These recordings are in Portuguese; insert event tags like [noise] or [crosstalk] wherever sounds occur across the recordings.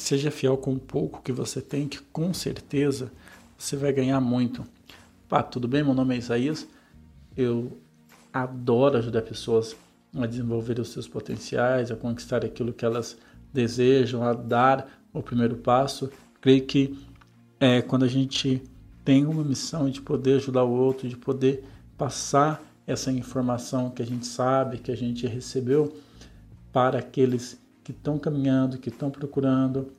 seja fiel com o pouco que você tem, que com certeza você vai ganhar muito. Pá, tudo bem? Meu nome é Isaías. Eu adoro ajudar pessoas a desenvolver os seus potenciais, a conquistar aquilo que elas desejam, a dar o primeiro passo. Creio que é, quando a gente tem uma missão de poder ajudar o outro, de poder passar essa informação que a gente sabe, que a gente recebeu para aqueles que estão caminhando, que estão procurando.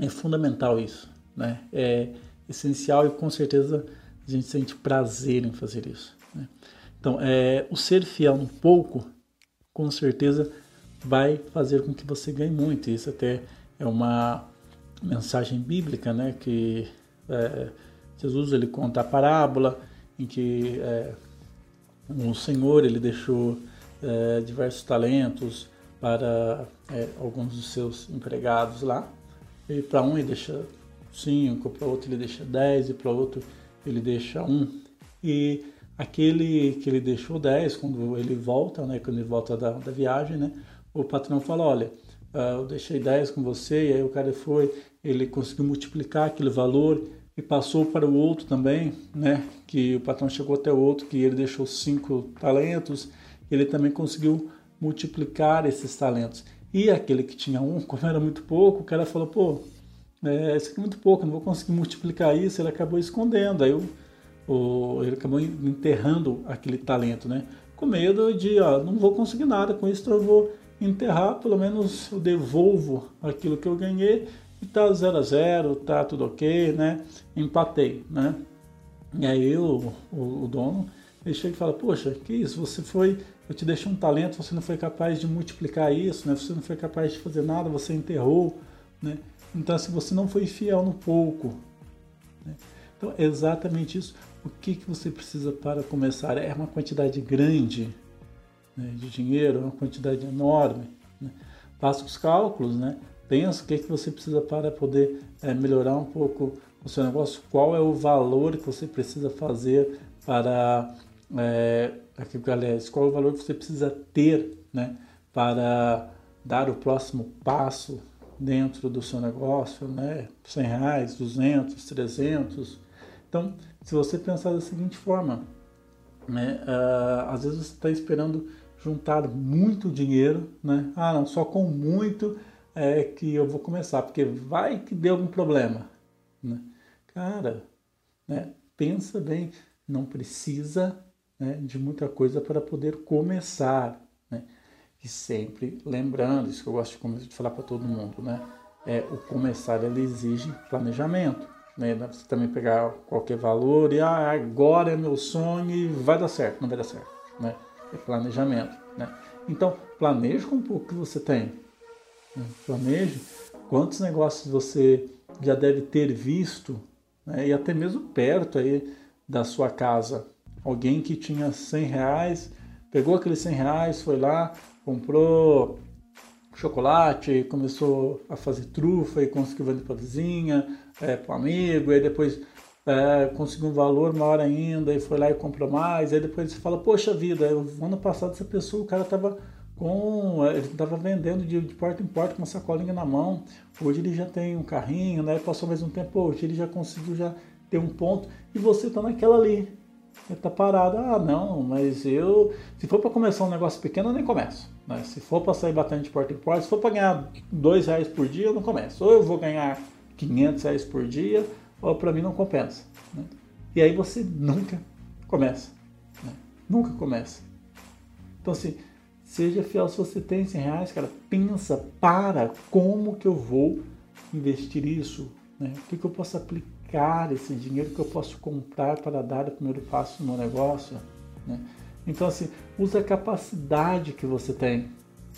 É fundamental isso, né? É essencial e com certeza a gente sente prazer em fazer isso. Né? Então, é, o ser fiel um pouco, com certeza vai fazer com que você ganhe muito. Isso até é uma mensagem bíblica, né? Que é, Jesus ele conta a parábola em que é, o Senhor ele deixou é, diversos talentos para é, alguns dos seus empregados lá. E para um ele deixa cinco, para outro ele deixa dez e para outro ele deixa um. E aquele que ele deixou dez, quando ele volta, né, quando ele volta da, da viagem, né, o patrão fala, olha, uh, eu deixei dez com você, e aí o cara foi, ele conseguiu multiplicar aquele valor e passou para o outro também, né? Que o patrão chegou até o outro, que ele deixou cinco talentos, ele também conseguiu multiplicar esses talentos. E aquele que tinha um, [laughs] como era muito pouco, o cara falou, pô, é, isso aqui é muito pouco, não vou conseguir multiplicar isso, ele acabou escondendo, aí o, o, ele acabou enterrando aquele talento, né? Com medo de, ó, não vou conseguir nada com isso, então eu vou enterrar, pelo menos eu devolvo aquilo que eu ganhei e tá 0 a 0 tá tudo ok, né? Empatei, né? E aí o, o, o dono ele chega e fala, poxa, que isso, você foi, eu te deixei um talento, você não foi capaz de multiplicar isso, né? Você não foi capaz de fazer nada, você enterrou, né? Então, se você não foi fiel no pouco, né? então é exatamente isso. O que, que você precisa para começar? É uma quantidade grande né, de dinheiro, é uma quantidade enorme. Né? Faça os cálculos, né? pensa o que, que você precisa para poder é, melhorar um pouco o seu negócio, qual é o valor que você precisa fazer para é, aqui, aliás, qual o valor que você precisa ter né, para dar o próximo passo dentro do seu negócio, né? 100 reais, 200, 300. Então, se você pensar da seguinte forma, né? Uh, às vezes você está esperando juntar muito dinheiro, né? Ah, não, só com muito é que eu vou começar, porque vai que dê algum problema. Né? Cara, né, pensa bem, não precisa né, de muita coisa para poder começar. Né? E sempre lembrando, isso que eu gosto de falar para todo mundo, né? É, o começar ele exige planejamento. Né? Você também pegar qualquer valor e ah, agora é meu sonho e vai dar certo. Não vai dar certo. Né? É planejamento. Né? Então, planeje com um pouco que você tem. Planeje quantos negócios você já deve ter visto né? e até mesmo perto aí da sua casa. Alguém que tinha 100 reais, pegou aqueles 100 reais, foi lá, comprou chocolate, começou a fazer trufa e conseguiu vender para vizinha, é, para amigo, aí depois é, conseguiu um valor maior ainda e foi lá e comprou mais, aí depois você fala, poxa vida, o ano passado essa pessoa, o cara estava com ele estava vendendo de, de, porta em porta com uma sacolinha na mão. Hoje ele já tem um carrinho, né? Passou mais um tempo, hoje ele já conseguiu já ter um ponto e você está naquela ali. Está parado. Ah, não, mas eu se for para começar um negócio pequeno eu nem começo. Né? Se for para sair batendo de porta em porta, se for para ganhar dois reais por dia eu não começo. Ou eu vou ganhar 500 reais por dia, ou para mim não compensa. Né? E aí você nunca começa. Né? Nunca começa. Então assim Seja fiel se você tem 100 reais, cara. Pensa, para, como que eu vou investir isso? Né? O que, que eu posso aplicar esse dinheiro que eu posso comprar para dar o primeiro passo no negócio? Né? Então, assim, usa a capacidade que você tem.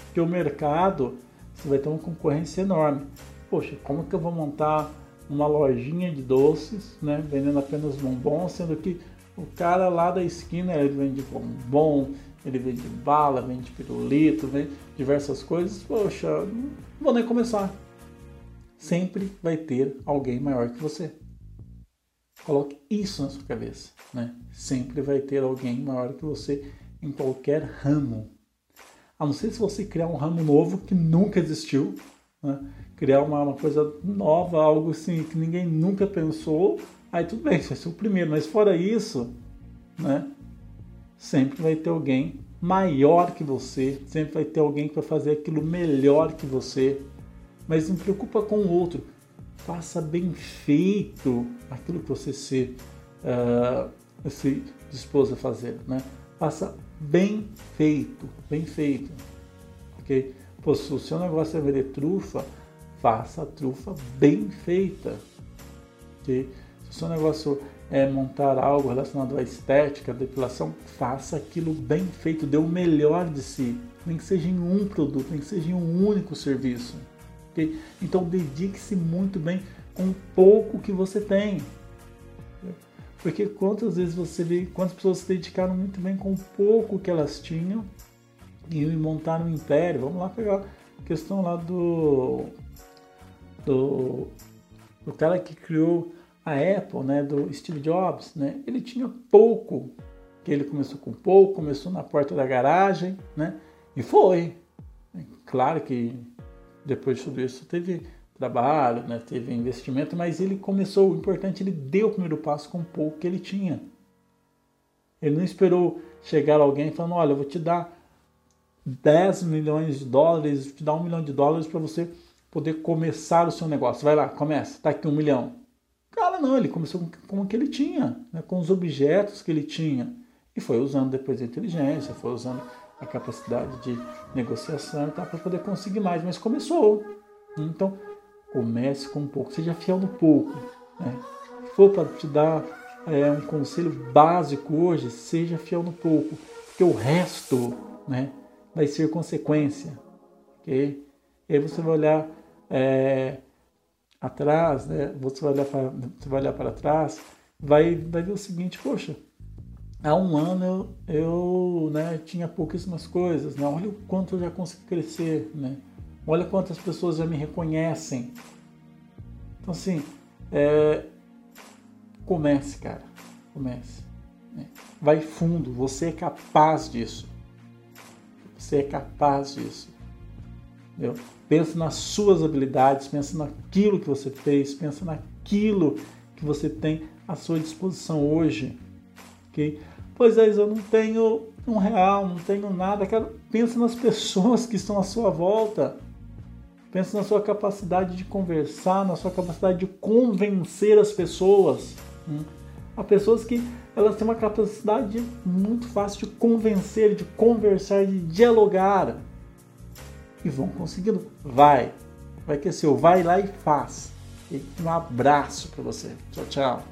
Porque o mercado, você vai ter uma concorrência enorme. Poxa, como que eu vou montar uma lojinha de doces, né? Vendendo apenas bombons, sendo que o cara lá da esquina ele vende bombom, ele vende bala, vende pirulito, vende diversas coisas. Poxa, não vou nem começar. Sempre vai ter alguém maior que você. Coloque isso na sua cabeça, né? Sempre vai ter alguém maior que você em qualquer ramo. A não ser se você criar um ramo novo que nunca existiu, né? criar uma, uma, coisa nova, algo assim que ninguém nunca pensou, aí tudo bem, você vai ser o primeiro, mas fora isso, né? Sempre vai ter alguém maior que você, sempre vai ter alguém que vai fazer aquilo melhor que você, mas não preocupa com o outro, faça bem feito aquilo que você se, uh, se dispôs a fazer, né? Faça bem feito, bem feito, ok? Pô, se o seu negócio é vender trufa, faça a trufa bem feita, ok? Se o seu negócio é montar algo relacionado à estética, à depilação, faça aquilo bem feito, dê o melhor de si, nem que seja em um produto, nem que seja em um único serviço. Okay? Então dedique-se muito bem com o pouco que você tem. Porque quantas vezes você vê, quantas pessoas se dedicaram muito bem com o pouco que elas tinham e montaram um império. Vamos lá pegar a questão lá do, do, do cara que criou a Apple, né, do Steve Jobs, né? Ele tinha pouco, que ele começou com pouco, começou na porta da garagem, né? E foi. Claro que depois de tudo isso teve trabalho, né? teve investimento, mas ele começou, o importante, ele deu o primeiro passo com o pouco que ele tinha. Ele não esperou chegar alguém falando, olha, eu vou te dar 10 milhões de dólares, vou te dar um milhão de dólares para você poder começar o seu negócio. Vai lá, começa, tá aqui um milhão. Cara, não, ele começou com, o que ele tinha, né? com os objetos que ele tinha. E foi usando depois a inteligência, foi usando a capacidade de negociação tá, para poder conseguir mais. Mas começou. Então, comece com um pouco, seja fiel no pouco. Né? For para te dar é, um conselho básico hoje, seja fiel no pouco, porque o resto né, vai ser consequência. Okay? E aí você vai olhar é, atrás, né? você, vai olhar para, você vai olhar para trás, vai, vai ver o seguinte, poxa, há um ano eu, né, tinha pouquíssimas coisas, né? olha o quanto eu já consegui crescer, né? olha quantas pessoas já me reconhecem. Então assim, é, comece, cara, comece. Né? Vai fundo, você é capaz disso. Você é capaz disso. Entendeu? Pensa nas suas habilidades, pensa naquilo que você fez, pensa naquilo que você tem à sua disposição hoje. ok? Pois é, eu não tenho um real, não tenho nada. Cara, pensa nas pessoas que estão à sua volta. Pensa na sua capacidade de conversar, na sua capacidade de convencer as pessoas. Hum? Há pessoas que elas têm uma capacidade muito fácil de convencer, de conversar, de dialogar. E vão conseguindo. Vai. Vai que é seu. Vai lá e faz. Um abraço para você. Tchau, tchau.